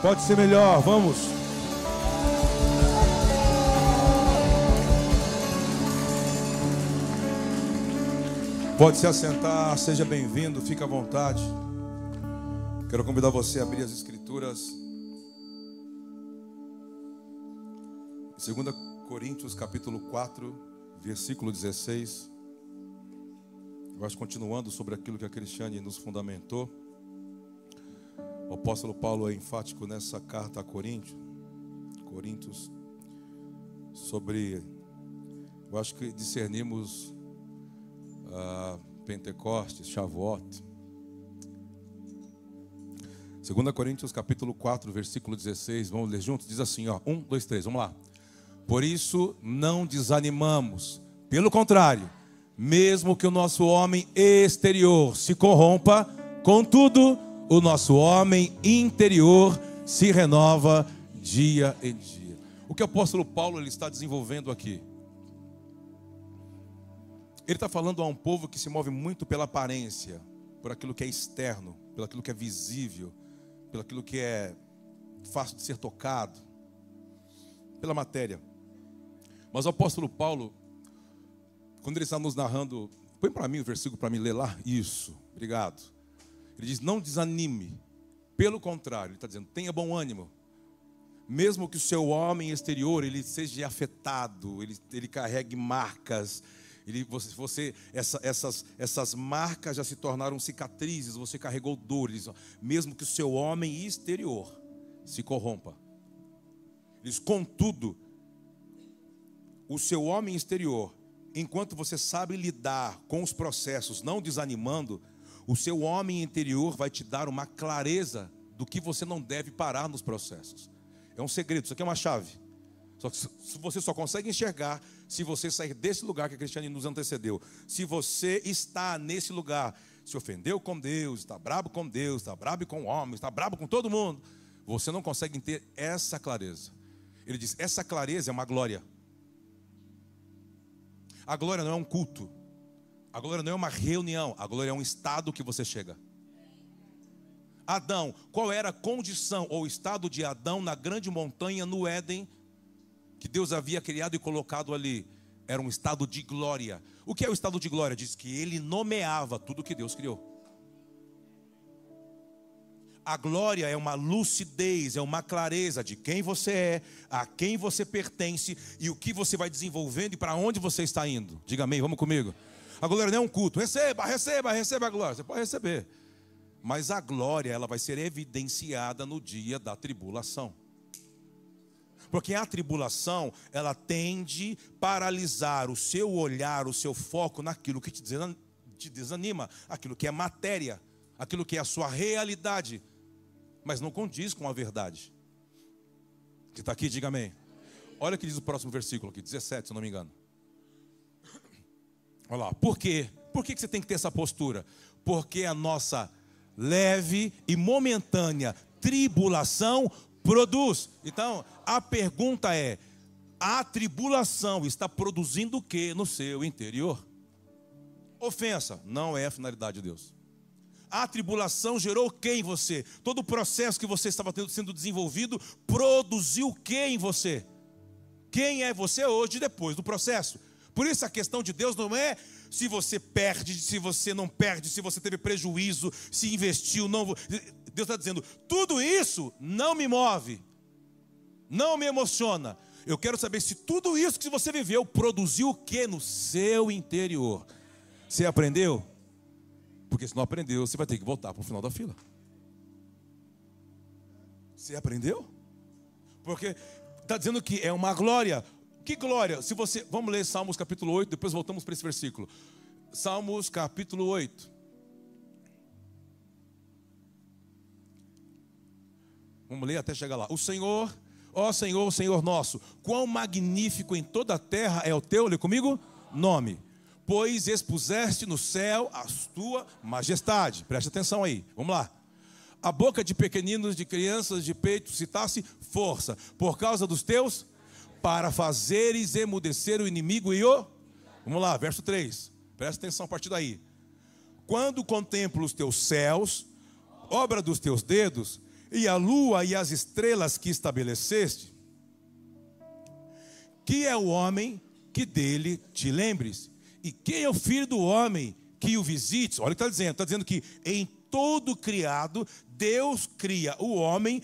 Pode ser melhor, vamos. Pode se assentar, seja bem-vindo, fique à vontade. Quero convidar você a abrir as escrituras. 2 Coríntios capítulo 4, versículo 16. Nós continuando sobre aquilo que a Cristiane nos fundamentou. O apóstolo Paulo é enfático nessa carta a Coríntios, Coríntios, sobre, eu acho que discernimos uh, Pentecostes, Shavuot. 2 Coríntios capítulo 4, versículo 16, vamos ler juntos? Diz assim, ó, 1, 2, 3, vamos lá. Por isso não desanimamos, pelo contrário, mesmo que o nosso homem exterior se corrompa, contudo, o nosso homem interior se renova dia em dia. O que o apóstolo Paulo ele está desenvolvendo aqui? Ele está falando a um povo que se move muito pela aparência, por aquilo que é externo, pelo aquilo que é visível, pelo aquilo que é fácil de ser tocado, pela matéria. Mas o apóstolo Paulo, quando ele está nos narrando, põe para mim o versículo para me ler lá. Isso, obrigado. Ele diz: Não desanime, pelo contrário, ele está dizendo: tenha bom ânimo. Mesmo que o seu homem exterior ele seja afetado, ele, ele carregue marcas, ele, você, você essa, essas, essas marcas já se tornaram cicatrizes, você carregou dores, mesmo que o seu homem exterior se corrompa. Diz, contudo, o seu homem exterior, enquanto você sabe lidar com os processos, não desanimando, o seu homem interior vai te dar uma clareza do que você não deve parar nos processos. É um segredo, isso aqui é uma chave. Só você só consegue enxergar se você sair desse lugar que a Cristiane nos antecedeu. Se você está nesse lugar, se ofendeu com Deus, está brabo com Deus, está brabo com o homem, está brabo com todo mundo, você não consegue ter essa clareza. Ele diz: essa clareza é uma glória. A glória não é um culto. A glória não é uma reunião. A glória é um estado que você chega. Adão, qual era a condição ou estado de Adão na grande montanha no Éden que Deus havia criado e colocado ali? Era um estado de glória. O que é o estado de glória? Diz que ele nomeava tudo que Deus criou. A glória é uma lucidez, é uma clareza de quem você é, a quem você pertence e o que você vai desenvolvendo e para onde você está indo. Diga amém, vamos comigo. A glória não é um culto. Receba, receba, receba a glória. Você pode receber. Mas a glória, ela vai ser evidenciada no dia da tribulação. Porque a tribulação, ela tende a paralisar o seu olhar, o seu foco naquilo que te desanima, aquilo que é matéria, aquilo que é a sua realidade mas não condiz com a verdade. Que está aqui, diga amém. Olha o que diz o próximo versículo aqui, 17, se não me engano. Olha lá, por quê? Por que você tem que ter essa postura? Porque a nossa leve e momentânea tribulação produz. Então, a pergunta é: a tribulação está produzindo o que no seu interior? Ofensa não é a finalidade de Deus. A tribulação gerou o que em você? Todo o processo que você estava tendo, sendo desenvolvido produziu o que em você? Quem é você hoje depois do processo? Por isso a questão de Deus não é se você perde, se você não perde, se você teve prejuízo, se investiu, não. Deus está dizendo: tudo isso não me move, não me emociona. Eu quero saber se tudo isso que você viveu produziu o que no seu interior. Você aprendeu? Porque se não aprendeu, você vai ter que voltar para o final da fila. Você aprendeu? Porque está dizendo que é uma glória. Que glória? Se você, vamos ler Salmos capítulo 8, depois voltamos para esse versículo. Salmos capítulo 8. Vamos ler até chegar lá. O Senhor, ó Senhor, Senhor nosso, quão magnífico em toda a terra é o teu, lê comigo, nome pois expuseste no céu a tua majestade. Preste atenção aí, vamos lá. A boca de pequeninos, de crianças de peito, citasse força, por causa dos teus, para fazeres emudecer o inimigo e o. Vamos lá, verso 3. Presta atenção a partir daí. Quando contemplo os teus céus, obra dos teus dedos, e a lua e as estrelas que estabeleceste? Que é o homem que dele te lembres? E quem é o filho do homem que o visites? Olha o que está dizendo: está dizendo que em todo criado, Deus cria o homem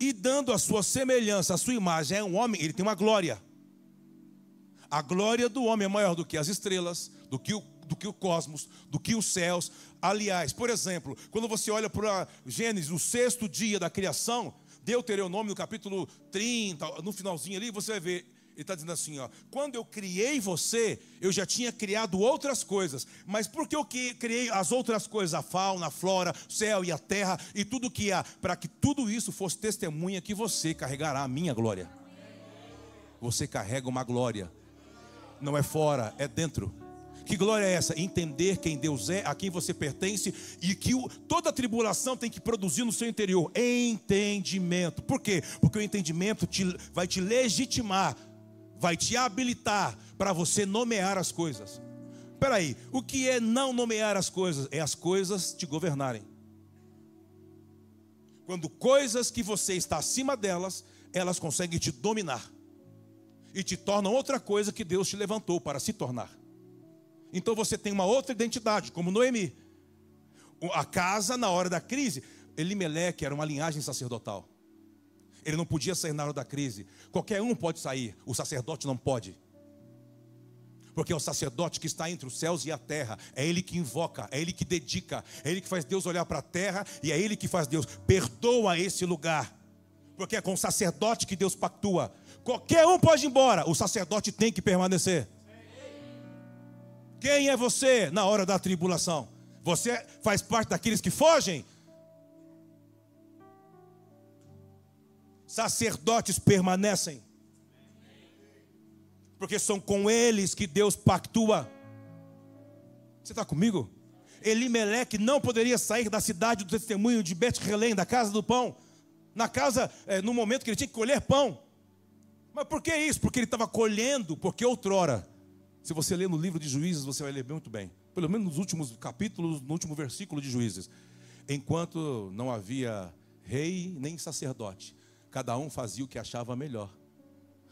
e dando a sua semelhança, a sua imagem, é um homem, ele tem uma glória. A glória do homem é maior do que as estrelas, do que o, do que o cosmos, do que os céus. Aliás, por exemplo, quando você olha para Gênesis, o sexto dia da criação, Deuteronômio, no capítulo 30, no finalzinho ali, você vai ver está dizendo assim: ó, quando eu criei você, eu já tinha criado outras coisas, mas porque eu criei as outras coisas, a fauna, a flora, o céu e a terra e tudo que há, para que tudo isso fosse testemunha que você carregará a minha glória. Você carrega uma glória, não é fora, é dentro. Que glória é essa? Entender quem Deus é, a quem você pertence e que o, toda tribulação tem que produzir no seu interior entendimento. Por quê? Porque o entendimento te, vai te legitimar vai te habilitar para você nomear as coisas. Espera aí, o que é não nomear as coisas? É as coisas te governarem. Quando coisas que você está acima delas, elas conseguem te dominar e te tornam outra coisa que Deus te levantou para se tornar. Então você tem uma outra identidade, como Noemi. A casa na hora da crise, Elimeleque era uma linhagem sacerdotal. Ele não podia sair na hora da crise. Qualquer um pode sair, o sacerdote não pode. Porque é o sacerdote que está entre os céus e a terra. É ele que invoca, é ele que dedica, é ele que faz Deus olhar para a terra e é ele que faz Deus perdoa esse lugar. Porque é com o sacerdote que Deus pactua. Qualquer um pode ir embora, o sacerdote tem que permanecer. Quem é você na hora da tribulação? Você faz parte daqueles que fogem? Sacerdotes permanecem. Porque são com eles que Deus pactua. Você está comigo? Elimeleque não poderia sair da cidade do testemunho de Bet-Relém, da casa do pão, na casa, é, no momento que ele tinha que colher pão. Mas por que isso? Porque ele estava colhendo, porque outrora, se você ler no livro de Juízes, você vai ler muito bem, pelo menos nos últimos capítulos, no último versículo de Juízes. Enquanto não havia rei nem sacerdote, Cada um fazia o que achava melhor.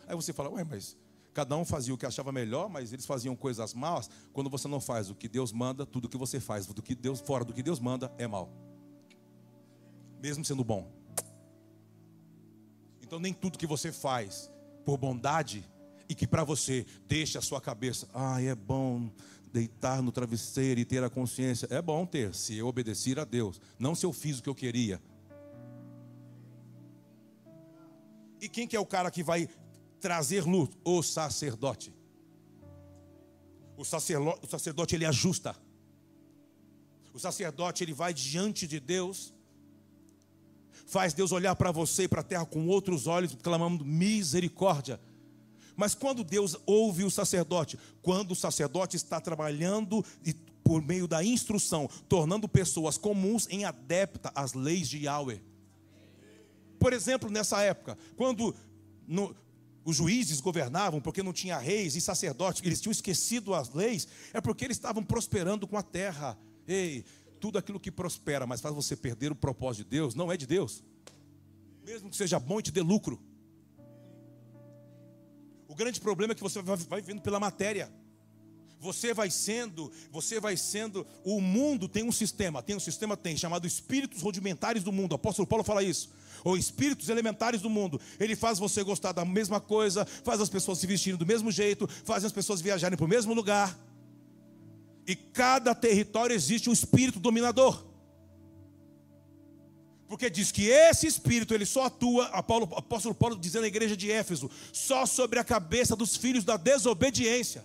Aí você fala, ué, mas cada um fazia o que achava melhor, mas eles faziam coisas más. Quando você não faz o que Deus manda, tudo que você faz do que Deus fora do que Deus manda é mal. Mesmo sendo bom. Então nem tudo que você faz por bondade e que para você deixa a sua cabeça, ah, é bom deitar no travesseiro e ter a consciência. É bom ter, se eu obedecer a Deus, não se eu fiz o que eu queria. E quem que é o cara que vai trazer luz? O sacerdote. O sacerdote, o sacerdote ele ajusta. O sacerdote ele vai diante de Deus, faz Deus olhar para você e para a terra com outros olhos, clamando misericórdia. Mas quando Deus ouve o sacerdote, quando o sacerdote está trabalhando e por meio da instrução, tornando pessoas comuns em adepta às leis de Yahweh. Por exemplo, nessa época, quando no, os juízes governavam porque não tinha reis e sacerdotes, eles tinham esquecido as leis, é porque eles estavam prosperando com a terra. Ei, tudo aquilo que prospera, mas faz você perder o propósito de Deus, não é de Deus. Mesmo que seja bom e te dê lucro. O grande problema é que você vai, vai pela matéria. Você vai sendo, você vai sendo, o mundo tem um sistema, tem um sistema tem chamado espíritos rudimentares do mundo. O apóstolo Paulo fala isso ou espíritos elementares do mundo. Ele faz você gostar da mesma coisa, faz as pessoas se vestirem do mesmo jeito, faz as pessoas viajarem para o mesmo lugar. E cada território existe um espírito dominador. Porque diz que esse espírito ele só atua, apóstolo Paulo dizendo na igreja de Éfeso, só sobre a cabeça dos filhos da desobediência.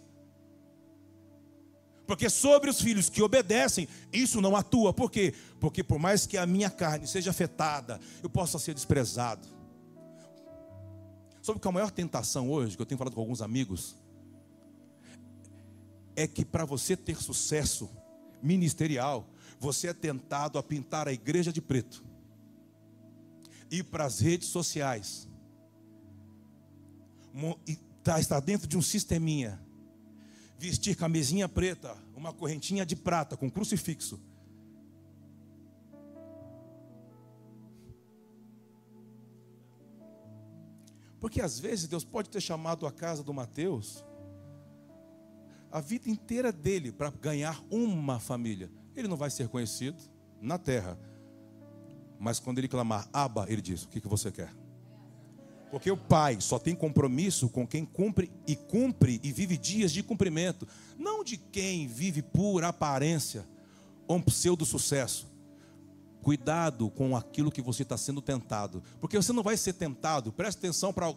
Porque sobre os filhos que obedecem, isso não atua. Por quê? Porque por mais que a minha carne seja afetada, eu possa ser desprezado. Sabe que a maior tentação hoje, que eu tenho falado com alguns amigos, é que para você ter sucesso ministerial, você é tentado a pintar a igreja de preto, ir para as redes sociais, tá, estar dentro de um sisteminha vestir camisinha preta, uma correntinha de prata com crucifixo. Porque às vezes Deus pode ter chamado a casa do Mateus a vida inteira dele para ganhar uma família. Ele não vai ser conhecido na terra. Mas quando ele clamar Aba, ele diz: O que, que você quer? Porque o pai só tem compromisso com quem cumpre e cumpre e vive dias de cumprimento, não de quem vive por aparência ou um pseudo sucesso. Cuidado com aquilo que você está sendo tentado, porque você não vai ser tentado. Preste atenção para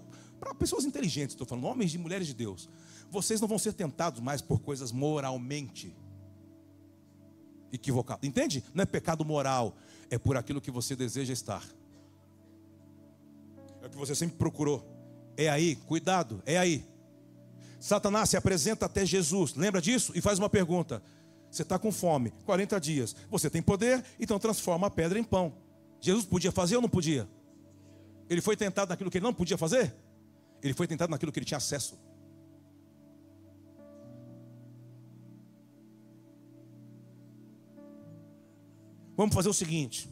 pessoas inteligentes, estou falando, homens e mulheres de Deus. Vocês não vão ser tentados mais por coisas moralmente equivocadas. Entende? Não é pecado moral, é por aquilo que você deseja estar que você sempre procurou. É aí, cuidado, é aí. Satanás se apresenta até Jesus, lembra disso? E faz uma pergunta: Você está com fome, 40 dias, você tem poder, então transforma a pedra em pão. Jesus podia fazer ou não podia? Ele foi tentado naquilo que ele não podia fazer? Ele foi tentado naquilo que ele tinha acesso. Vamos fazer o seguinte,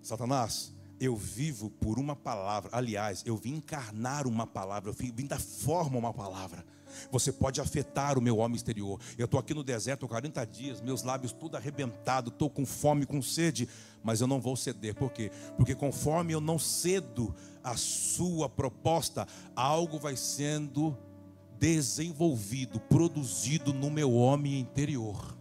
Satanás, eu vivo por uma palavra. Aliás, eu vim encarnar uma palavra, eu vim dar forma a uma palavra. Você pode afetar o meu homem exterior. Eu estou aqui no deserto há 40 dias, meus lábios tudo arrebentado, estou com fome, com sede, mas eu não vou ceder. Por quê? Porque conforme eu não cedo a sua proposta, algo vai sendo desenvolvido, produzido no meu homem interior.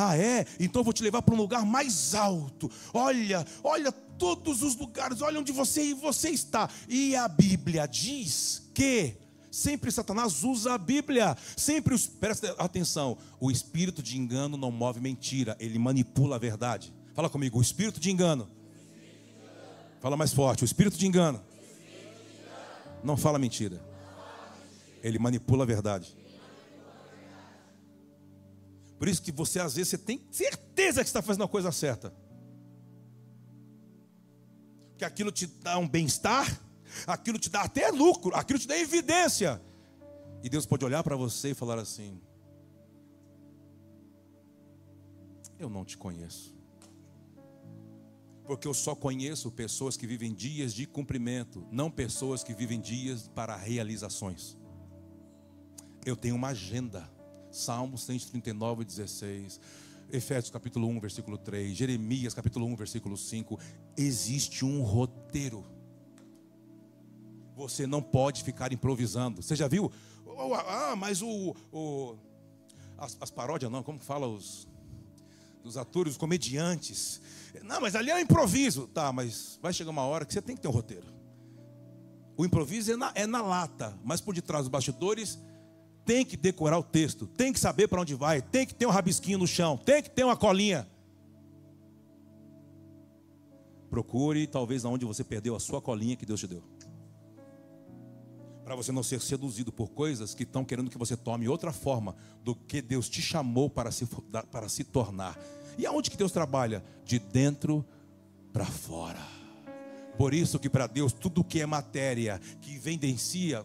Ah, é? Então eu vou te levar para um lugar mais alto. Olha, olha todos os lugares, olha onde você e você está. E a Bíblia diz que sempre Satanás usa a Bíblia. Sempre os, presta atenção, o espírito de engano não move mentira, ele manipula a verdade. Fala comigo, o espírito de engano. Fala mais forte, o espírito de engano. Não fala mentira. Ele manipula a verdade. Por isso que você às vezes você tem certeza que está fazendo a coisa certa. Que aquilo te dá um bem-estar, aquilo te dá até lucro, aquilo te dá evidência. E Deus pode olhar para você e falar assim: Eu não te conheço. Porque eu só conheço pessoas que vivem dias de cumprimento, não pessoas que vivem dias para realizações. Eu tenho uma agenda. Salmos 139, 16. Efésios capítulo 1, versículo 3, Jeremias capítulo 1, versículo 5. Existe um roteiro. Você não pode ficar improvisando. Você já viu? Ah, mas o. o as, as paródias não, como fala os, os atores, os comediantes. Não, mas ali é um improviso. Tá, mas vai chegar uma hora que você tem que ter um roteiro. O improviso é na, é na lata, mas por detrás dos bastidores tem que decorar o texto, tem que saber para onde vai, tem que ter um rabisquinho no chão, tem que ter uma colinha. Procure talvez aonde você perdeu a sua colinha que Deus te deu. Para você não ser seduzido por coisas que estão querendo que você tome outra forma do que Deus te chamou para se, para se tornar. E aonde que Deus trabalha? De dentro para fora. Por isso que para Deus tudo que é matéria, que vendencia,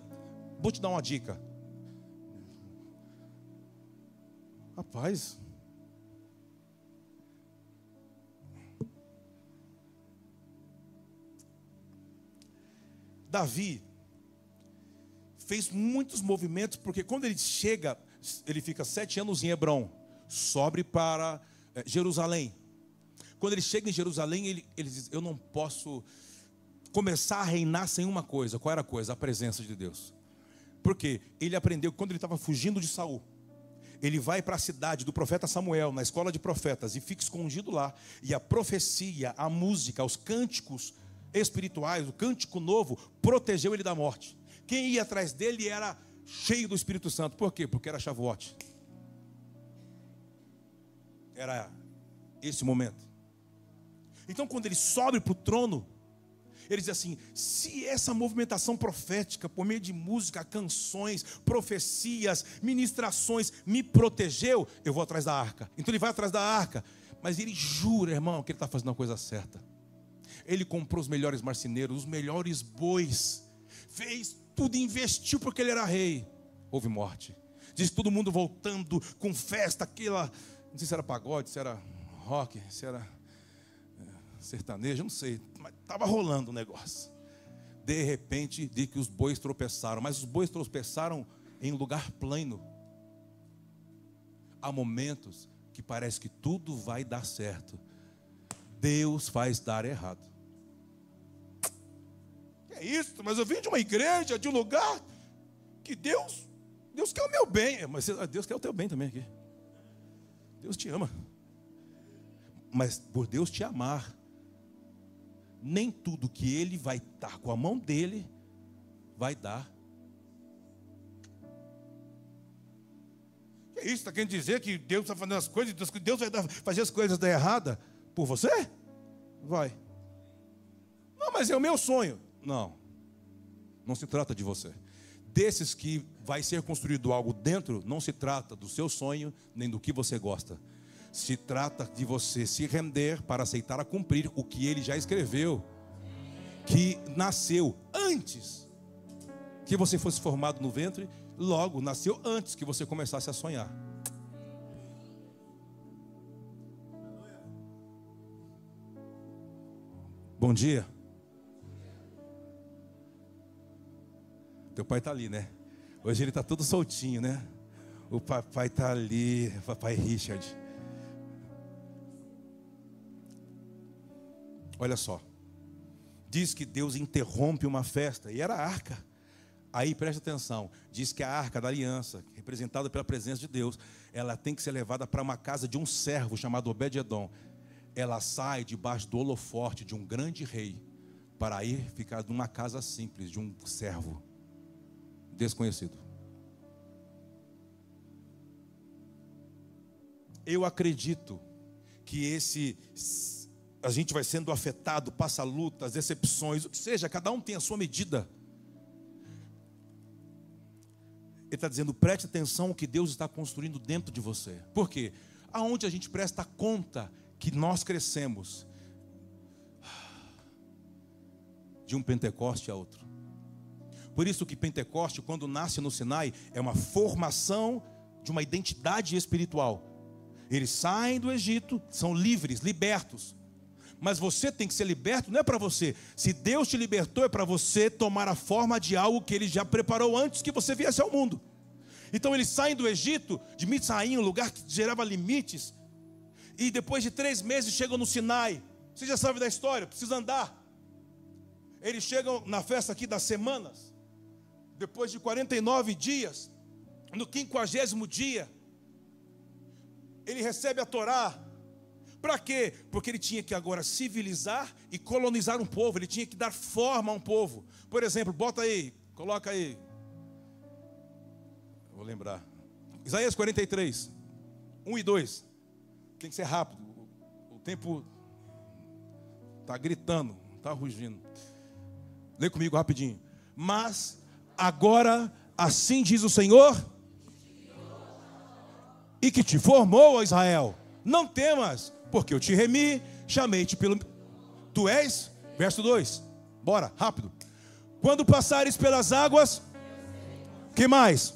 vou te dar uma dica. Rapaz. Davi fez muitos movimentos, porque quando ele chega, ele fica sete anos em Hebron, sobre para eh, Jerusalém. Quando ele chega em Jerusalém, ele, ele diz: Eu não posso começar a reinar sem uma coisa. Qual era a coisa? A presença de Deus. Porque ele aprendeu quando ele estava fugindo de Saul ele vai para a cidade do profeta Samuel, na escola de profetas, e fica escondido lá. E a profecia, a música, os cânticos espirituais, o cântico novo, protegeu ele da morte. Quem ia atrás dele era cheio do Espírito Santo. Por quê? Porque era Shavuot. Era esse momento. Então, quando ele sobe para o trono, ele diz assim: se essa movimentação profética, por meio de música, canções, profecias, ministrações, me protegeu, eu vou atrás da arca. Então ele vai atrás da arca, mas ele jura, irmão, que ele está fazendo a coisa certa. Ele comprou os melhores marceneiros, os melhores bois, fez tudo, investiu porque ele era rei. Houve morte. Diz todo mundo voltando com festa, aquela. Não sei se era pagode, se era rock, se era sertanejo, não sei, mas estava rolando o negócio. De repente, diz que os bois tropeçaram, mas os bois tropeçaram em lugar plano. Há momentos que parece que tudo vai dar certo. Deus faz dar errado. É isso, mas eu vim de uma igreja, de um lugar que Deus, Deus quer o meu bem. É, mas Deus quer o teu bem também aqui. Deus te ama. Mas por Deus te amar, nem tudo que Ele vai dar com a mão dele vai dar. Que isso? Está querendo dizer que Deus está fazendo as coisas, Deus vai fazer as coisas dar errada por você? Vai. Não, mas é o meu sonho. Não. Não se trata de você. Desses que vai ser construído algo dentro, não se trata do seu sonho, nem do que você gosta. Se trata de você se render para aceitar a cumprir o que ele já escreveu, que nasceu antes que você fosse formado no ventre, logo nasceu antes que você começasse a sonhar. Bom dia. Teu pai está ali, né? Hoje ele está todo soltinho, né? O papai está ali, papai Richard. Olha só. Diz que Deus interrompe uma festa, e era a arca. Aí preste atenção, diz que a arca da aliança, representada pela presença de Deus, ela tem que ser levada para uma casa de um servo chamado Obed-edom. Ela sai debaixo do holoforte de um grande rei, para ir ficar numa casa simples de um servo desconhecido. Eu acredito que esse a gente vai sendo afetado, passa lutas, decepções, o que seja, cada um tem a sua medida. Ele está dizendo, preste atenção ao que Deus está construindo dentro de você. Por quê? Aonde a gente presta conta que nós crescemos de um Pentecoste a outro. Por isso que Pentecoste, quando nasce no Sinai, é uma formação de uma identidade espiritual. Eles saem do Egito, são livres, libertos. Mas você tem que ser liberto, não é para você. Se Deus te libertou, é para você tomar a forma de algo que Ele já preparou antes que você viesse ao mundo. Então eles saem do Egito, de Mitzraim, um lugar que gerava limites, e depois de três meses chegam no Sinai. Você já sabe da história, precisa andar. Eles chegam na festa aqui das semanas, depois de 49 dias, no quinquagésimo dia, ele recebe a Torá. Para quê? Porque ele tinha que agora civilizar e colonizar um povo, ele tinha que dar forma a um povo. Por exemplo, bota aí, coloca aí. Eu vou lembrar. Isaías 43, 1 e 2. Tem que ser rápido. O tempo está gritando, está rugindo. Lê comigo rapidinho. Mas agora, assim diz o Senhor, e que te formou, Israel, não temas, porque eu te remi, chamei-te pelo. Tu és? Verso 2. Bora, rápido. Quando passares pelas águas, que mais?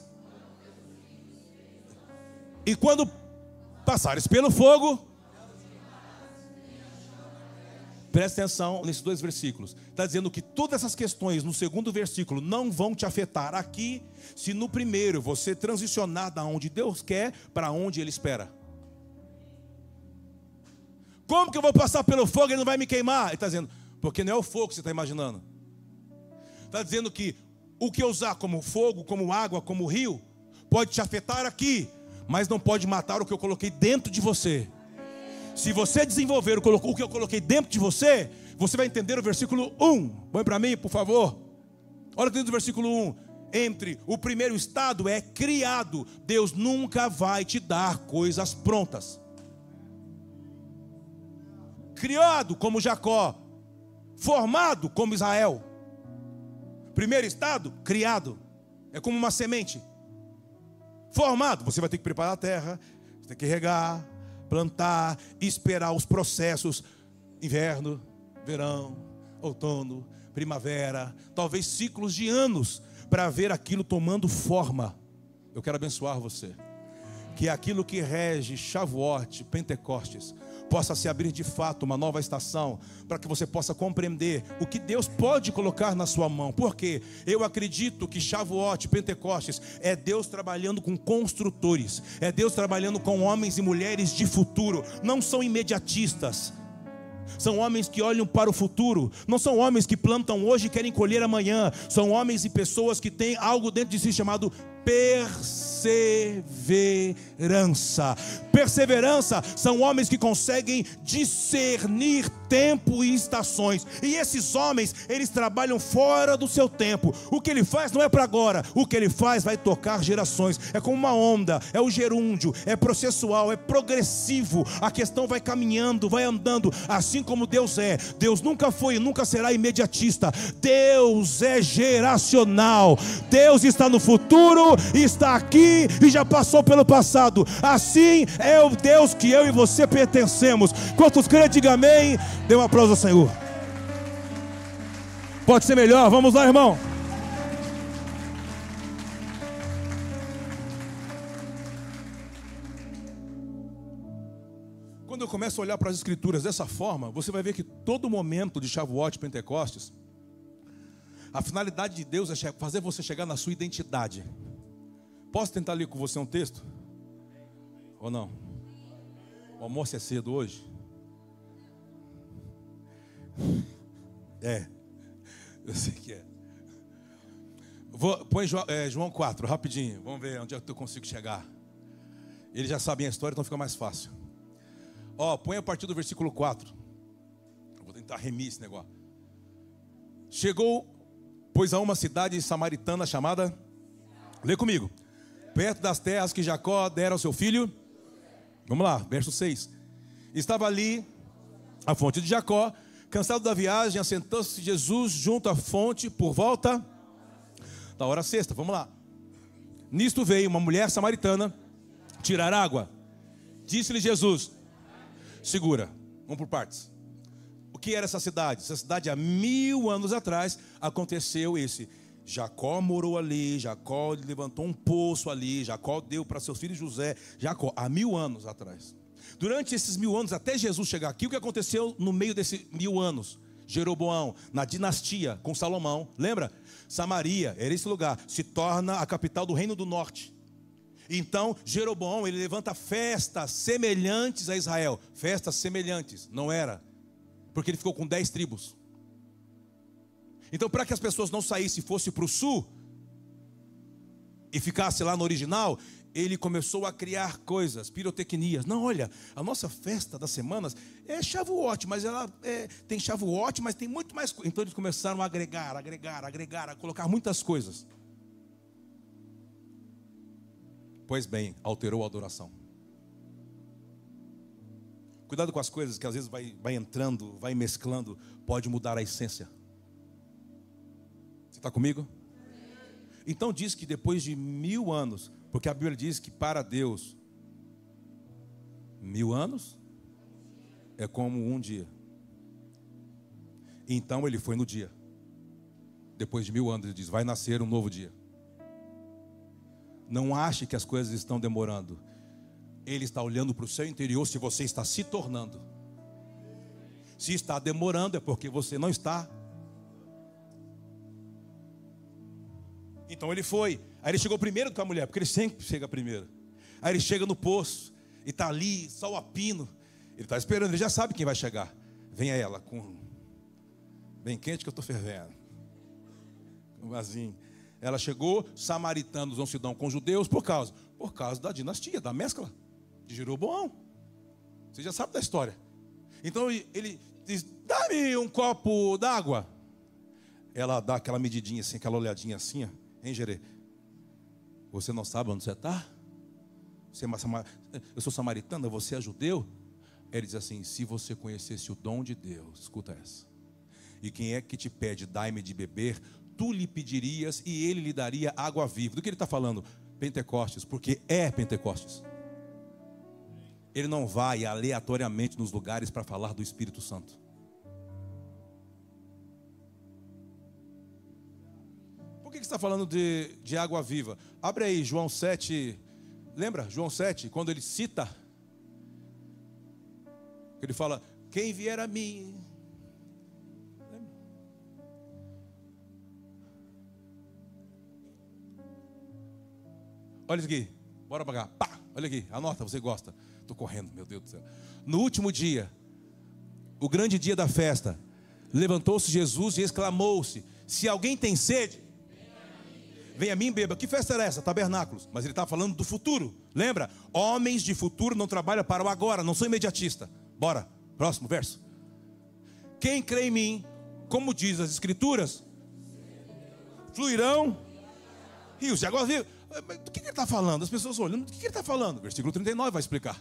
E quando passares pelo fogo, Presta atenção nesses dois versículos. Está dizendo que todas essas questões no segundo versículo não vão te afetar aqui, se no primeiro você transicionar da onde Deus quer para onde Ele espera. Como que eu vou passar pelo fogo e ele não vai me queimar? Ele está dizendo, porque não é o fogo que você está imaginando. Está dizendo que o que eu usar como fogo, como água, como rio, pode te afetar aqui, mas não pode matar o que eu coloquei dentro de você. Se você desenvolver o que eu coloquei dentro de você, você vai entender o versículo 1. Põe para mim, por favor. Olha dentro do versículo 1. Entre o primeiro estado é criado. Deus nunca vai te dar coisas prontas criado como Jacó, formado como Israel. Primeiro estado, criado. É como uma semente. Formado, você vai ter que preparar a terra, você tem que regar, plantar, esperar os processos inverno, verão, outono, primavera, talvez ciclos de anos para ver aquilo tomando forma. Eu quero abençoar você. Que aquilo que rege Shavuot, Pentecostes, possa se abrir de fato uma nova estação, para que você possa compreender o que Deus pode colocar na sua mão. Porque eu acredito que Shavuot, Pentecostes, é Deus trabalhando com construtores, é Deus trabalhando com homens e mulheres de futuro, não são imediatistas. São homens que olham para o futuro, não são homens que plantam hoje e querem colher amanhã, são homens e pessoas que têm algo dentro de si chamado perseverança. Perseverança são homens que conseguem discernir tempo e estações. E esses homens, eles trabalham fora do seu tempo. O que ele faz não é para agora, o que ele faz vai tocar gerações. É como uma onda, é o gerúndio, é processual, é progressivo. A questão vai caminhando, vai andando, assim como Deus é. Deus nunca foi e nunca será imediatista. Deus é geracional. Deus está no futuro está aqui e já passou pelo passado. Assim é o Deus que eu e você pertencemos. Quantos crentes, diga amém. Dê um aplauso ao Senhor. Pode ser melhor, vamos lá, irmão. Quando eu começo a olhar para as escrituras dessa forma, você vai ver que todo momento de Shavuot Pentecostes, a finalidade de Deus é fazer você chegar na sua identidade. Posso tentar ler com você um texto? Ou não? O almoço é cedo hoje? É, eu sei que é. Vou, põe João, é, João 4, rapidinho. Vamos ver onde é que eu consigo chegar. Eles já sabem a história, então fica mais fácil. Ó, põe a partir do versículo 4. Eu vou tentar remir esse negócio. Chegou, pois, a uma cidade samaritana chamada. Lê comigo perto das terras que Jacó dera ao seu filho. Vamos lá, verso 6. Estava ali a fonte de Jacó, cansado da viagem, assentou-se Jesus junto à fonte por volta da hora sexta. Vamos lá. Nisto veio uma mulher samaritana tirar água. Disse-lhe Jesus: Segura, vamos por partes. O que era essa cidade? Essa cidade, há mil anos atrás, aconteceu esse Jacó morou ali, Jacó levantou um poço ali, Jacó deu para seu filho José, Jacó, há mil anos atrás. Durante esses mil anos, até Jesus chegar aqui, o que aconteceu no meio desses mil anos? Jeroboão, na dinastia com Salomão, lembra? Samaria, era esse lugar, se torna a capital do reino do norte. Então, Jeroboão, ele levanta festas semelhantes a Israel. Festas semelhantes, não era? Porque ele ficou com dez tribos. Então, para que as pessoas não saíssem e fossem para o sul e ficasse lá no original, ele começou a criar coisas, pirotecnias. Não, olha, a nossa festa das semanas é Shavuot, mas ela é, tem Shavuot, mas tem muito mais. Então eles começaram a agregar, agregar, agregar, a colocar muitas coisas. Pois bem, alterou a adoração. Cuidado com as coisas que às vezes vai, vai entrando, vai mesclando, pode mudar a essência. Está comigo? Então diz que depois de mil anos, porque a Bíblia diz que para Deus, mil anos é como um dia. Então ele foi no dia. Depois de mil anos, ele diz: vai nascer um novo dia. Não ache que as coisas estão demorando. Ele está olhando para o seu interior se você está se tornando. Se está demorando, é porque você não está Então ele foi. Aí ele chegou primeiro com a mulher, porque ele sempre chega primeiro. Aí ele chega no poço e está ali, sol a pino. Ele está esperando, ele já sabe quem vai chegar. Vem ela com bem quente que eu estou fervendo. Um vasinho. Ela chegou, samaritanos não se dão com judeus por causa, por causa da dinastia, da mescla de Jeroboão. Você já sabe da história. Então ele diz: dá-me um copo d'água. Ela dá aquela medidinha assim, aquela olhadinha assim, ó. Hein, Gerê? Você não sabe onde você está? Você é eu sou samaritana, você é judeu? Ele diz assim: se você conhecesse o dom de Deus, escuta essa. E quem é que te pede, dai-me de beber, tu lhe pedirias e ele lhe daria água viva. Do que ele está falando? Pentecostes, porque é Pentecostes. Ele não vai aleatoriamente nos lugares para falar do Espírito Santo. Está falando de, de água viva? Abre aí, João 7. Lembra? João 7, quando ele cita. Ele fala: Quem vier a mim. Olha isso aqui, bora cá. Pá, olha aqui, anota, você gosta. Estou correndo, meu Deus do céu. No último dia, o grande dia da festa, levantou-se Jesus e exclamou-se: Se alguém tem sede, Vem a mim, beba. Que festa era essa? Tabernáculos. Mas ele está falando do futuro. Lembra? Homens de futuro não trabalham para o agora, não sou imediatista. Bora, próximo verso. Quem crê em mim, como diz as Escrituras, fluirão rios de água viva. Do que, ele está falando? As pessoas olhando, do que ele está falando? Versículo 39 vai explicar.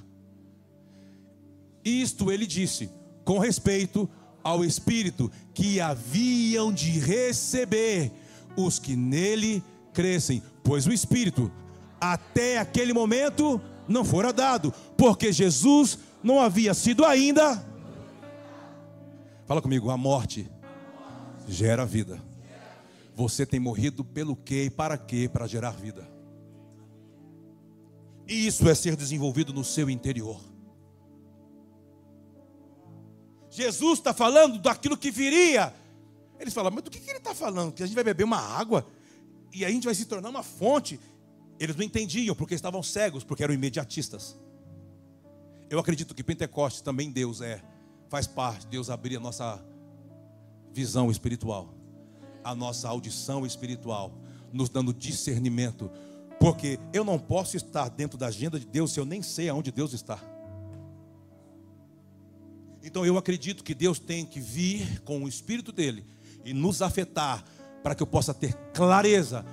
Isto ele disse, com respeito ao Espírito que haviam de receber os que nele crescem, pois o Espírito até aquele momento não fora dado, porque Jesus não havia sido ainda. Fala comigo, a morte gera vida. Você tem morrido pelo que e para quê? Para gerar vida. E isso é ser desenvolvido no seu interior. Jesus está falando daquilo que viria. Eles falam, mas do que, que ele está falando? Que a gente vai beber uma água e a gente vai se tornar uma fonte. Eles não entendiam porque estavam cegos, porque eram imediatistas. Eu acredito que Pentecostes também Deus é, faz parte, Deus abrir a nossa visão espiritual, a nossa audição espiritual, nos dando discernimento, porque eu não posso estar dentro da agenda de Deus se eu nem sei aonde Deus está. Então eu acredito que Deus tem que vir com o Espírito dele e nos afetar para que eu possa ter clareza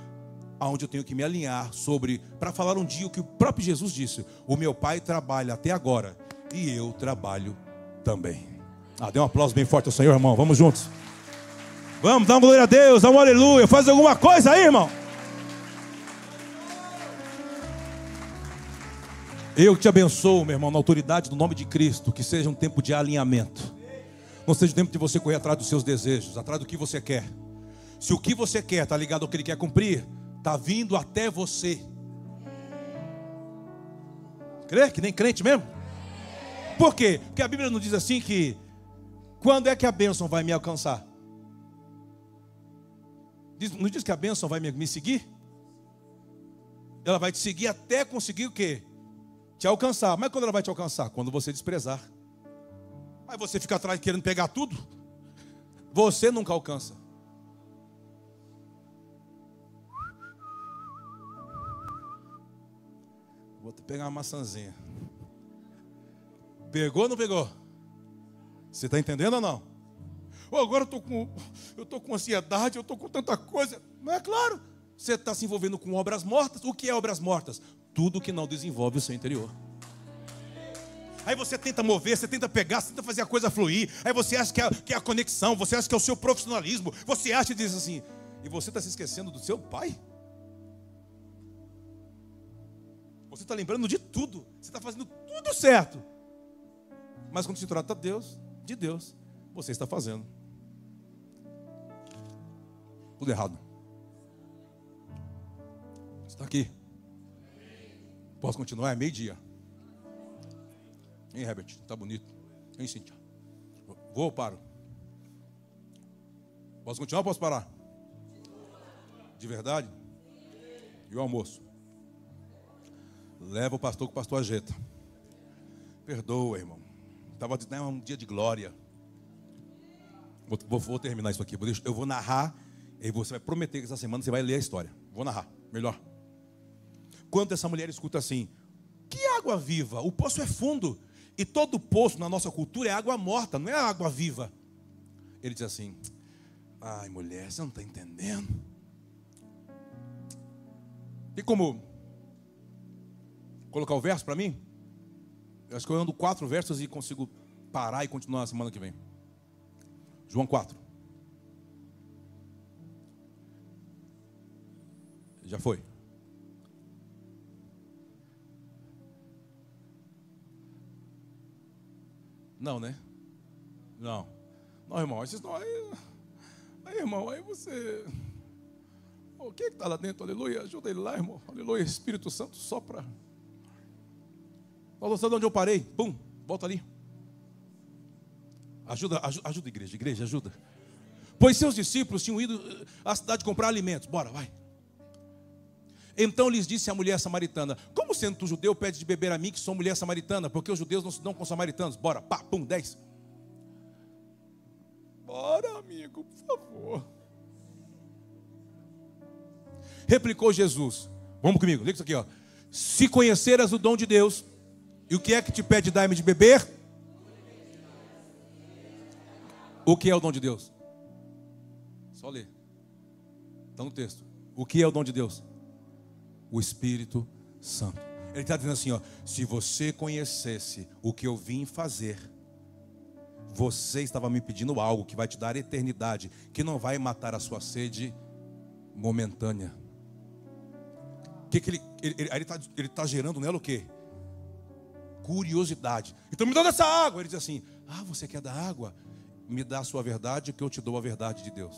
aonde eu tenho que me alinhar sobre, para falar um dia o que o próprio Jesus disse: O meu pai trabalha até agora e eu trabalho também. Ah, dê um aplauso bem forte ao Senhor, irmão. Vamos juntos. Vamos, dá uma glória a Deus, dá um aleluia. Faz alguma coisa aí, irmão. Eu te abençoo, meu irmão, na autoridade do nome de Cristo. Que seja um tempo de alinhamento. Não seja um tempo de você correr atrás dos seus desejos, atrás do que você quer. Se o que você quer está ligado ao que ele quer cumprir, está vindo até você. Crê? Que nem crente mesmo? Por quê? Porque a Bíblia não diz assim que quando é que a bênção vai me alcançar? Não diz que a bênção vai me, seguir? Ela vai te seguir até conseguir o quê? Te alcançar. Mas quando ela vai te alcançar? Quando você desprezar. Mas você fica atrás querendo pegar tudo? Você nunca alcança. Vou pegar uma maçãzinha. Pegou ou não pegou? Você está entendendo ou não? Oh, agora eu estou com, eu tô com ansiedade, eu estou com tanta coisa. Mas é claro, você está se envolvendo com obras mortas. O que é obras mortas? Tudo que não desenvolve o seu interior. Aí você tenta mover, você tenta pegar, você tenta fazer a coisa fluir. Aí você acha que é, que é a conexão, você acha que é o seu profissionalismo. Você acha e diz assim. E você está se esquecendo do seu pai? Você está lembrando de tudo. Você está fazendo tudo certo. Mas quando se trata de Deus, de Deus, você está fazendo tudo errado. Está aqui. Posso continuar? É meio-dia. Hein, Herbert? Está bonito. Hein, Cíntia? Vou ou paro? Posso continuar ou posso parar? De verdade? E o almoço? Leva o pastor que o pastor ajeita. Perdoa, irmão. Estava é um dia de glória. Vou, vou, vou, terminar isso aqui. Eu vou narrar. E você vai prometer que essa semana você vai ler a história. Vou narrar. Melhor. Quando essa mulher escuta assim: Que água viva? O poço é fundo. E todo poço na nossa cultura é água morta, não é água viva. Ele diz assim: Ai, mulher, você não está entendendo. E como colocar o verso para mim? Eu acho que eu ando quatro versos e consigo parar e continuar na semana que vem. João 4. Já foi. Não, né? Não. Não, irmão, esses não. Aí, aí irmão, aí você. O que está lá dentro? Aleluia. Ajuda ele lá, irmão. Aleluia. Espírito Santo sopra. Falou, sabe onde eu parei? Pum, volta ali. Ajuda, ajuda, ajuda igreja, igreja, ajuda. Pois seus discípulos tinham ido eh, à cidade comprar alimentos. Bora, vai. Então lhes disse a mulher samaritana: Como sendo tu judeu, pede de beber a mim, que sou mulher samaritana? Porque os judeus não se dão com os samaritanos. Bora, pá, pum, dez. Bora, amigo, por favor. Replicou Jesus: Vamos comigo, liga isso aqui, ó. Se conheceras o dom de Deus, e o que é que te pede dar-me de beber? O que é o dom de Deus? Só ler. Está no texto. O que é o dom de Deus? O Espírito Santo. Ele está dizendo assim: ó, se você conhecesse o que eu vim fazer, você estava me pedindo algo que vai te dar eternidade, que não vai matar a sua sede momentânea. Que que ele está ele, ele tá gerando nela o quê? Curiosidade. Então me dá essa água. Ele diz assim: Ah, você quer da água? Me dá a sua verdade, que eu te dou a verdade de Deus.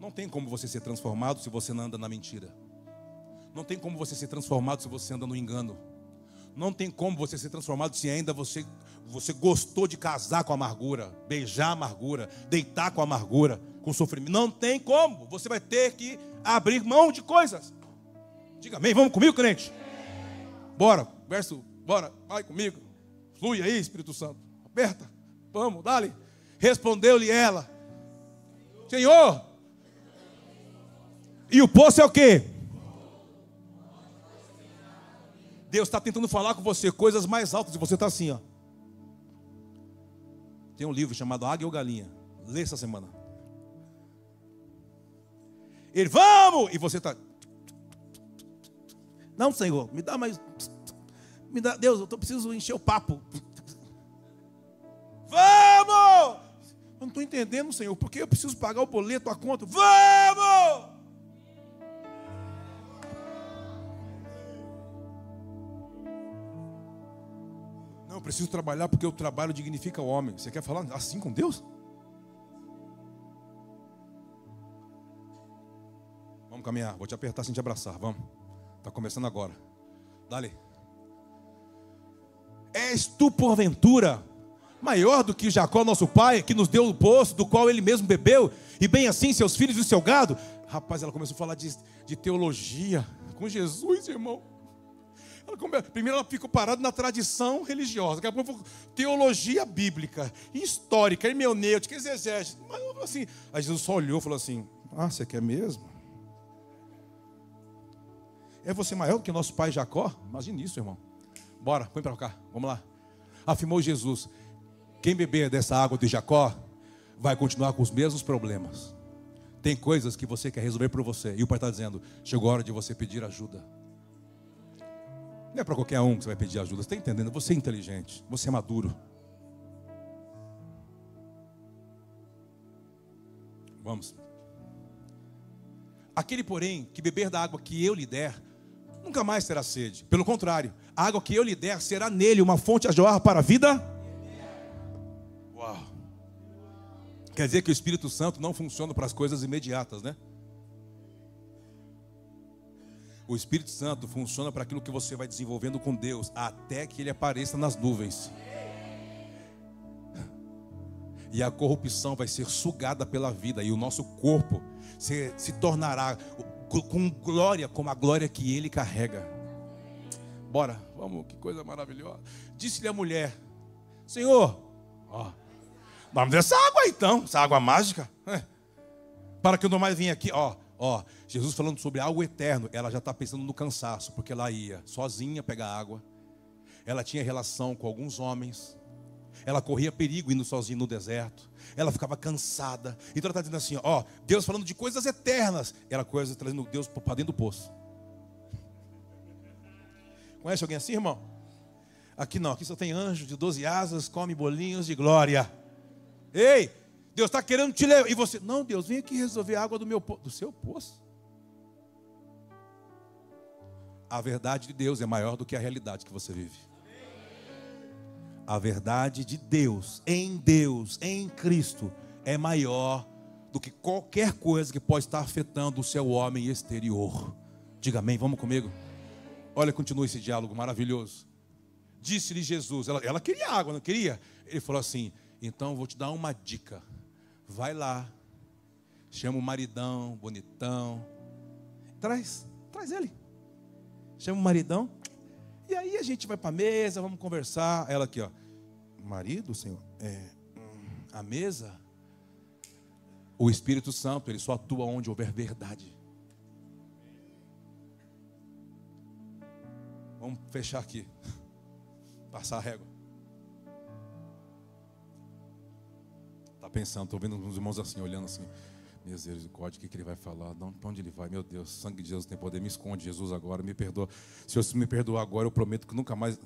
Não tem como você ser transformado se você não anda na mentira. Não tem como você ser transformado se você anda no engano. Não tem como você ser transformado se ainda você você gostou de casar com amargura, beijar amargura, deitar com amargura, com sofrimento. Não tem como. Você vai ter que abrir mão de coisas. Diga amém. Vamos comigo, crente? Bora. Verso, bora. Vai comigo. Flui aí, Espírito Santo. Aperta. Vamos, dale. Respondeu-lhe ela: Senhor. E o poço é o quê? Deus está tentando falar com você coisas mais altas e você está assim, ó. Tem um livro chamado Águia ou Galinha. Lê essa semana. Ele, vamos! E você está. Não, Senhor, me dá mais. Me dá, Deus, eu preciso encher o papo. Vamos! Eu não estou entendendo, Senhor, porque eu preciso pagar o boleto, a conta. Vamos! Não, eu preciso trabalhar porque o trabalho dignifica o homem. Você quer falar assim com Deus? Vamos caminhar, vou te apertar sem te abraçar. Vamos. Está começando agora. Dale. És tu, porventura, maior do que Jacó, nosso pai, que nos deu o poço, do qual ele mesmo bebeu, e bem assim seus filhos e o seu gado? Rapaz, ela começou a falar de, de teologia com Jesus, irmão. Ela come... Primeiro ela ficou parada na tradição religiosa, daqui a pouco teologia bíblica, histórica, hermenêutica, exegese. Mas assim, aí Jesus só olhou e falou assim: Ah, você quer mesmo? É você maior do que nosso pai Jacó? Imagine isso, irmão. Bora, põe para cá, vamos lá. Afirmou Jesus: quem beber dessa água de Jacó vai continuar com os mesmos problemas. Tem coisas que você quer resolver por você. E o pai está dizendo: chegou a hora de você pedir ajuda. Não é para qualquer um que você vai pedir ajuda. Você está entendendo? Você é inteligente, você é maduro. Vamos. Aquele, porém, que beber da água que eu lhe der, nunca mais terá sede. Pelo contrário, a água que eu lhe der será nele uma fonte a jorrar para a vida. Uau! Quer dizer que o Espírito Santo não funciona para as coisas imediatas, né? O Espírito Santo funciona para aquilo que você vai desenvolvendo com Deus, até que ele apareça nas nuvens. E a corrupção vai ser sugada pela vida, e o nosso corpo se, se tornará com glória, como a glória que ele carrega. Bora, vamos, que coisa maravilhosa. Disse-lhe a mulher: Senhor, ó, dá-me dessa água então, essa água mágica, é, para que eu não mais venha aqui, ó, ó. Jesus falando sobre algo eterno, ela já está pensando no cansaço, porque ela ia sozinha pegar água, ela tinha relação com alguns homens, ela corria perigo indo sozinha no deserto, ela ficava cansada. Então ela está dizendo assim: ó, Deus falando de coisas eternas, ela coisa trazendo Deus para dentro do poço. Conhece alguém assim, irmão? Aqui não, aqui só tem anjo de 12 asas, come bolinhos de glória. Ei, Deus está querendo te levar. E você, não, Deus, vem aqui resolver a água do meu do seu poço. A verdade de Deus é maior do que a realidade que você vive. A verdade de Deus, em Deus, em Cristo, é maior do que qualquer coisa que pode estar afetando o seu homem exterior. Diga amém, vamos comigo. Olha, continua esse diálogo maravilhoso. Disse-lhe Jesus, ela, ela queria água, não queria? Ele falou assim: então vou te dar uma dica. Vai lá, chama o maridão, bonitão, traz, traz ele. Chama o maridão, e aí a gente vai para a mesa, vamos conversar. Ela aqui, ó, marido, Senhor, é, hum, a mesa, o Espírito Santo, ele só atua onde houver verdade. Vamos fechar aqui. Passar a régua. Está pensando, estou vendo uns irmãos assim, olhando assim. Misericórdia, o que, que ele vai falar? Para onde ele vai? Meu Deus, sangue de Jesus tem poder. Me esconde, Jesus, agora. Me perdoa. Se você me perdoar agora, eu prometo que nunca mais.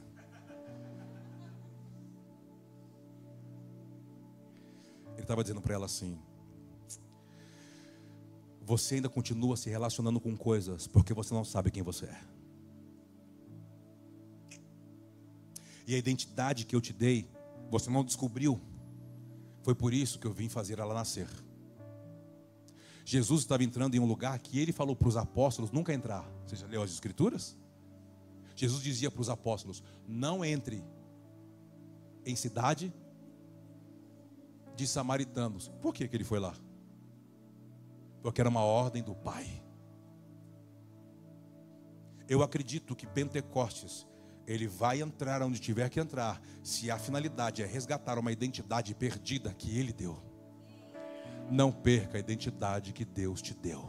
Ele estava dizendo para ela assim: Você ainda continua se relacionando com coisas porque você não sabe quem você é. E a identidade que eu te dei, você não descobriu. Foi por isso que eu vim fazer ela nascer. Jesus estava entrando em um lugar que ele falou para os apóstolos nunca entrar. Você já leu as escrituras? Jesus dizia para os apóstolos: não entre em cidade de samaritanos. Por que, que ele foi lá? Porque era uma ordem do Pai. Eu acredito que Pentecostes ele vai entrar onde tiver que entrar, se a finalidade é resgatar uma identidade perdida que ele deu. Não perca a identidade que Deus te deu.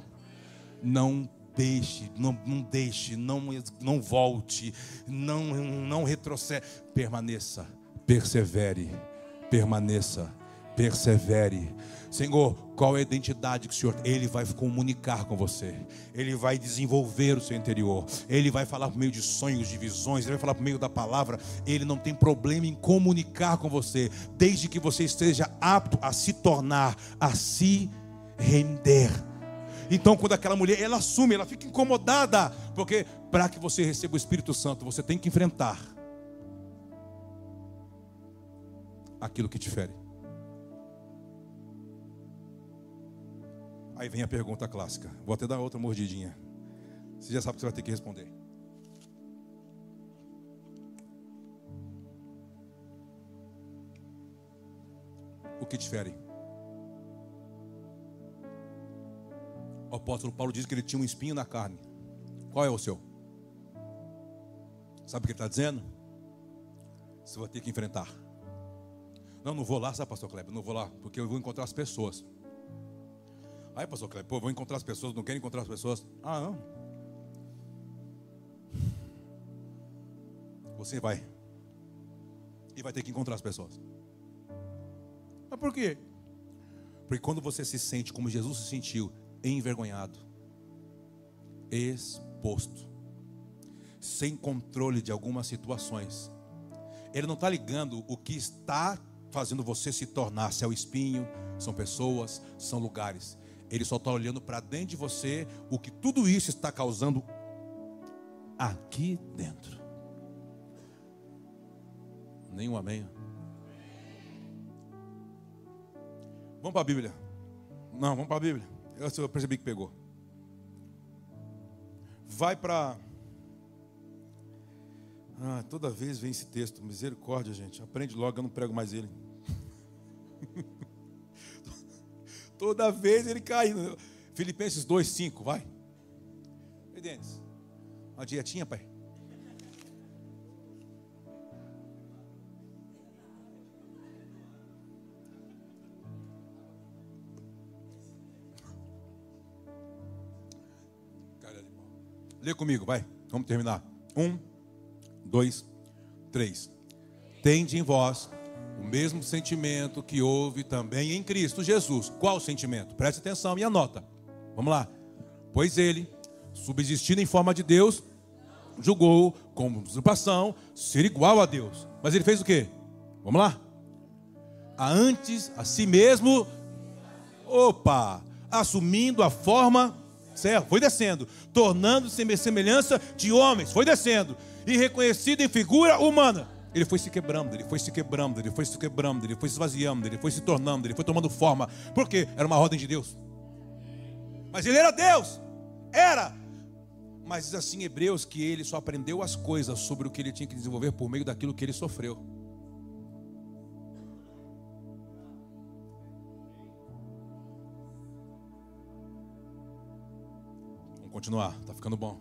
Não deixe, não, não deixe, não, não volte, não, não retroceda. Permaneça, persevere, permaneça, persevere. Senhor, qual é a identidade que o Senhor? Ele vai comunicar com você, ele vai desenvolver o seu interior, ele vai falar por meio de sonhos, de visões, ele vai falar por meio da palavra. Ele não tem problema em comunicar com você, desde que você esteja apto a se tornar, a se render. Então, quando aquela mulher, ela assume, ela fica incomodada, porque para que você receba o Espírito Santo, você tem que enfrentar aquilo que te fere. Aí vem a pergunta clássica. Vou até dar outra mordidinha. Você já sabe que você vai ter que responder. O que difere? O apóstolo Paulo diz que ele tinha um espinho na carne. Qual é o seu? Sabe o que ele está dizendo? Você vai ter que enfrentar. Não, não vou lá, sabe, pastor Kleber? Não vou lá, porque eu vou encontrar as pessoas. Aí, pastor Cleber, pô, vou encontrar as pessoas, não quero encontrar as pessoas. Ah, não. Você vai. E vai ter que encontrar as pessoas. Mas por quê? Porque quando você se sente como Jesus se sentiu, envergonhado, exposto, sem controle de algumas situações, ele não está ligando o que está fazendo você se tornar, se é o espinho, são pessoas, são lugares. Ele só está olhando para dentro de você o que tudo isso está causando aqui dentro. Nenhum amém. Vamos para a Bíblia. Não, vamos para a Bíblia. Eu percebi que pegou. Vai para. Ah, toda vez vem esse texto. Misericórdia, gente. Aprende logo, eu não prego mais ele. Toda vez ele caindo. Filipenses 2,5, vai. Ei, Denis, uma dietinha, pai? Lê comigo, vai. Vamos terminar. Um, dois, três. Tende em vós o mesmo sentimento que houve também em Cristo Jesus. Qual sentimento? Preste atenção e anota. Vamos lá. Pois ele, subsistindo em forma de Deus, julgou como usurpação ser igual a Deus. Mas ele fez o quê? Vamos lá. A antes a si mesmo, opa, assumindo a forma, certo? Foi descendo, tornando-se semelhança de homens, foi descendo, e reconhecido em figura humana ele foi se quebrando, ele foi se quebrando, ele foi se quebrando, ele foi se esvaziando, ele foi se tornando, ele foi tomando forma. Por quê? Era uma ordem de Deus. Mas ele era Deus. Era. Mas diz assim Hebreus que ele só aprendeu as coisas sobre o que ele tinha que desenvolver por meio daquilo que ele sofreu. Vamos continuar, tá ficando bom.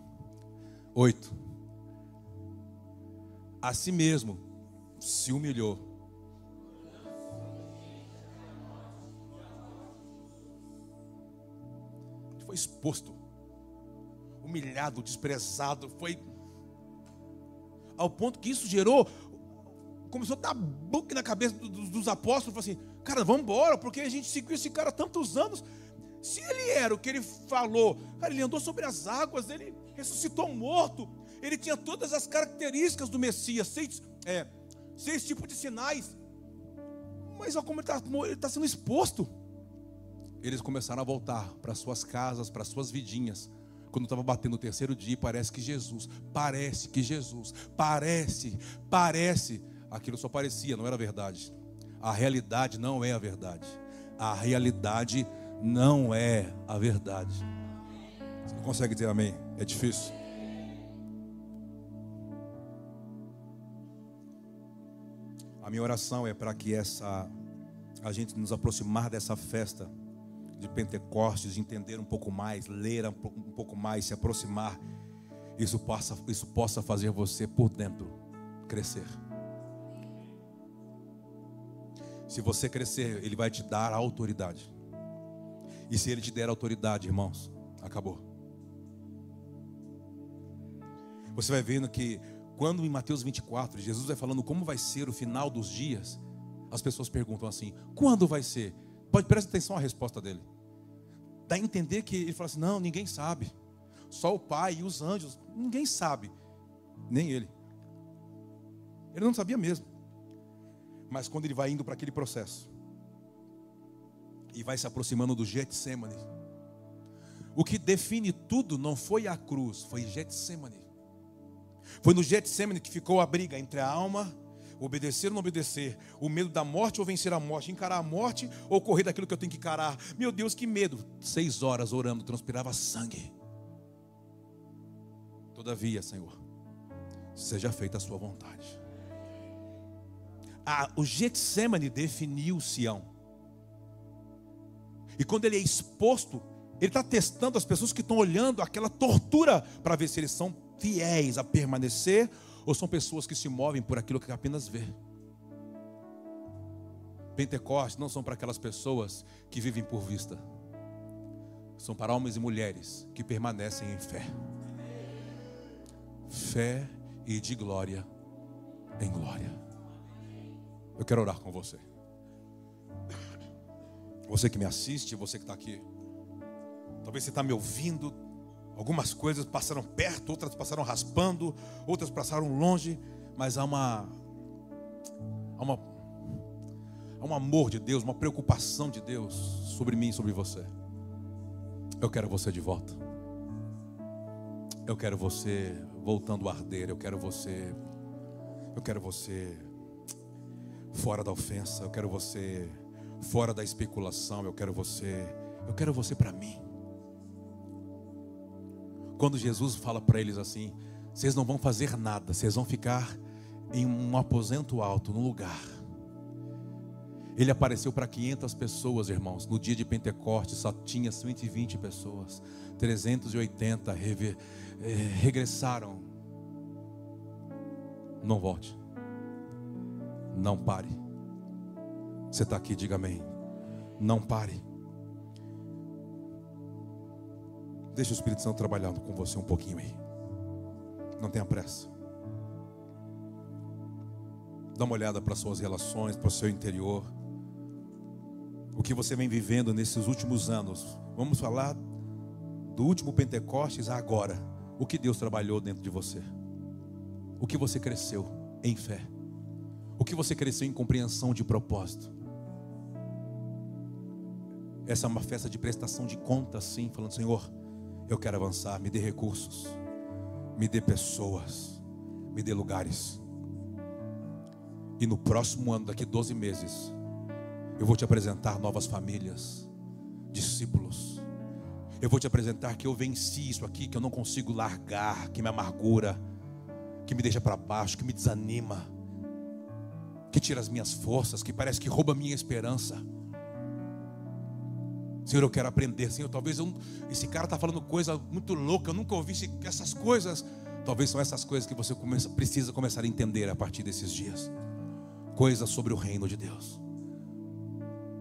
Oito. A si mesmo se humilhou. Foi exposto humilhado, desprezado, foi ao ponto que isso gerou, começou a dar book na cabeça dos, dos apóstolos, falou assim, cara, vamos embora, porque a gente seguiu esse cara tantos anos, se ele era o que ele falou, cara, ele andou sobre as águas, ele ressuscitou um morto, ele tinha todas as características do Messias, seis, é, seis tipos de sinais, mas olha como ele está tá sendo exposto. Eles começaram a voltar para suas casas, para suas vidinhas, quando estava batendo o terceiro dia, parece que Jesus, parece que Jesus, parece, parece, aquilo só parecia, não era verdade. A realidade não é a verdade. A realidade não é a verdade. Você não consegue dizer amém? É difícil. A minha oração é para que essa a gente nos aproximar dessa festa de Pentecostes, de entender um pouco mais, ler um pouco mais, se aproximar, isso possa, isso possa fazer você por dentro crescer. Se você crescer, Ele vai te dar autoridade. E se Ele te der autoridade, irmãos, acabou. Você vai vendo que quando em Mateus 24, Jesus vai falando como vai ser o final dos dias, as pessoas perguntam assim: quando vai ser? Pode prestar atenção à resposta dele. Dá a entender que ele fala assim: não, ninguém sabe. Só o Pai e os anjos, ninguém sabe. Nem ele. Ele não sabia mesmo. Mas quando ele vai indo para aquele processo e vai se aproximando do Getsemane, o que define tudo não foi a cruz, foi Getsemane. Foi no Getsemane que ficou a briga entre a alma Obedecer ou não obedecer, o medo da morte ou vencer a morte, encarar a morte ou correr daquilo que eu tenho que encarar. Meu Deus, que medo! Seis horas orando, transpirava sangue. Todavia, Senhor, seja feita a sua vontade. Ah, o Getsemane definiu Sião. E quando ele é exposto, ele está testando as pessoas que estão olhando aquela tortura para ver se eles são fiéis a permanecer ou são pessoas que se movem por aquilo que apenas vê? Pentecostes não são para aquelas pessoas que vivem por vista. São para homens e mulheres que permanecem em fé. Fé e de glória em glória. Eu quero orar com você. Você que me assiste, você que está aqui. Talvez você está me ouvindo Algumas coisas passaram perto, outras passaram raspando, outras passaram longe, mas há uma há uma há um amor de Deus, uma preocupação de Deus sobre mim sobre você. Eu quero você de volta. Eu quero você voltando a arder, eu quero você eu quero você fora da ofensa, eu quero você fora da especulação, eu quero você, eu quero você para mim. Quando Jesus fala para eles assim: vocês não vão fazer nada, vocês vão ficar em um aposento alto, num lugar. Ele apareceu para 500 pessoas, irmãos. No dia de Pentecostes só tinha 120 pessoas. 380 rever, eh, regressaram. Não volte. Não pare. Você está aqui, diga amém. Não pare. Deixa o Espírito Santo trabalhando com você um pouquinho aí. Não tenha pressa. Dá uma olhada para suas relações, para o seu interior. O que você vem vivendo nesses últimos anos. Vamos falar do último Pentecostes agora. O que Deus trabalhou dentro de você. O que você cresceu em fé. O que você cresceu em compreensão de propósito. Essa é uma festa de prestação de contas, sim, falando, Senhor, eu quero avançar, me dê recursos, me dê pessoas, me dê lugares. E no próximo ano, daqui 12 meses, eu vou te apresentar novas famílias, discípulos. Eu vou te apresentar que eu venci isso aqui, que eu não consigo largar, que me amargura, que me deixa para baixo, que me desanima, que tira as minhas forças, que parece que rouba a minha esperança. Senhor, eu quero aprender, Senhor. Talvez eu, esse cara está falando coisa muito louca, eu nunca ouvi essas coisas. Talvez são essas coisas que você começa, precisa começar a entender a partir desses dias. Coisas sobre o reino de Deus.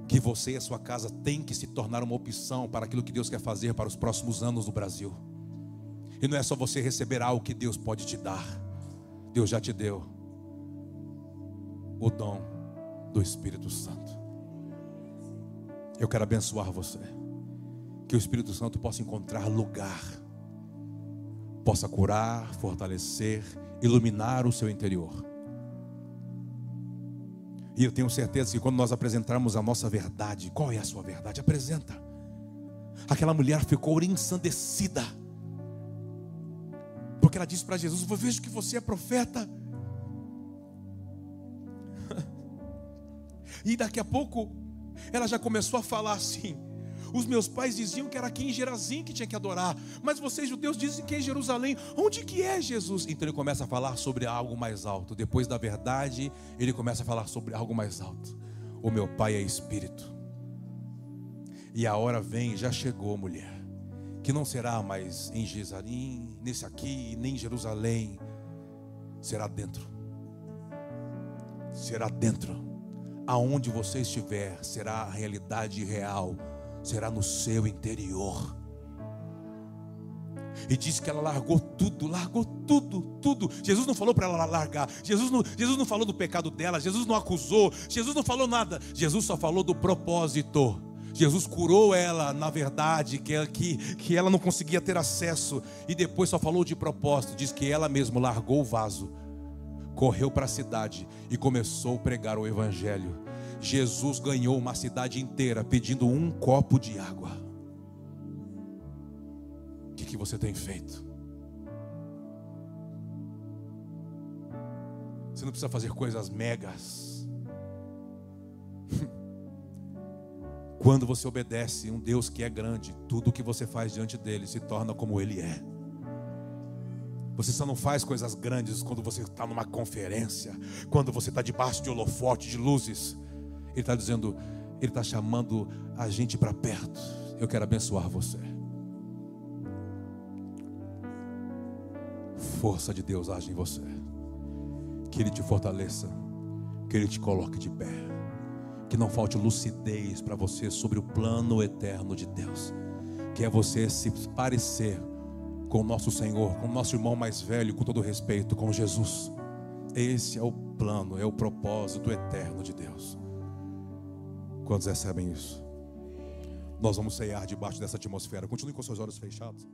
Que você e a sua casa tem que se tornar uma opção para aquilo que Deus quer fazer para os próximos anos no Brasil. E não é só você receber algo que Deus pode te dar. Deus já te deu o dom do Espírito Santo. Eu quero abençoar você. Que o Espírito Santo possa encontrar lugar possa curar, fortalecer, iluminar o seu interior. E eu tenho certeza que quando nós apresentarmos a nossa verdade, qual é a sua verdade? Apresenta. Aquela mulher ficou ensandecida. Porque ela disse para Jesus: Eu vejo que você é profeta. E daqui a pouco, ela já começou a falar assim: os meus pais diziam que era aqui em Gerazim que tinha que adorar, mas vocês judeus dizem que é em Jerusalém. Onde que é Jesus? Então ele começa a falar sobre algo mais alto. Depois da verdade, ele começa a falar sobre algo mais alto. O meu pai é espírito. E a hora vem, já chegou, mulher, que não será mais em Jerusalém, nesse aqui, nem em Jerusalém, será dentro. Será dentro. Aonde você estiver, será a realidade real será no seu interior. E diz que ela largou tudo, largou tudo, tudo. Jesus não falou para ela largar. Jesus não, Jesus não falou do pecado dela. Jesus não acusou. Jesus não falou nada. Jesus só falou do propósito. Jesus curou ela, na verdade, que, que, que ela não conseguia ter acesso. E depois só falou de propósito. Diz que ela mesma largou o vaso, correu para a cidade e começou a pregar o Evangelho. Jesus ganhou uma cidade inteira pedindo um copo de água. O que, que você tem feito? Você não precisa fazer coisas megas. Quando você obedece um Deus que é grande, tudo o que você faz diante dele se torna como ele é. Você só não faz coisas grandes quando você está numa conferência, quando você está debaixo de holofote, de luzes. Ele está dizendo, Ele está chamando a gente para perto. Eu quero abençoar você. Força de Deus age em você. Que Ele te fortaleça. Que Ele te coloque de pé. Que não falte lucidez para você sobre o plano eterno de Deus. Que é você se parecer com o nosso Senhor, com o nosso irmão mais velho, com todo respeito, com Jesus. Esse é o plano, é o propósito eterno de Deus. Quantos recebem isso? Nós vamos ceiar debaixo dessa atmosfera. Continue com seus olhos fechados.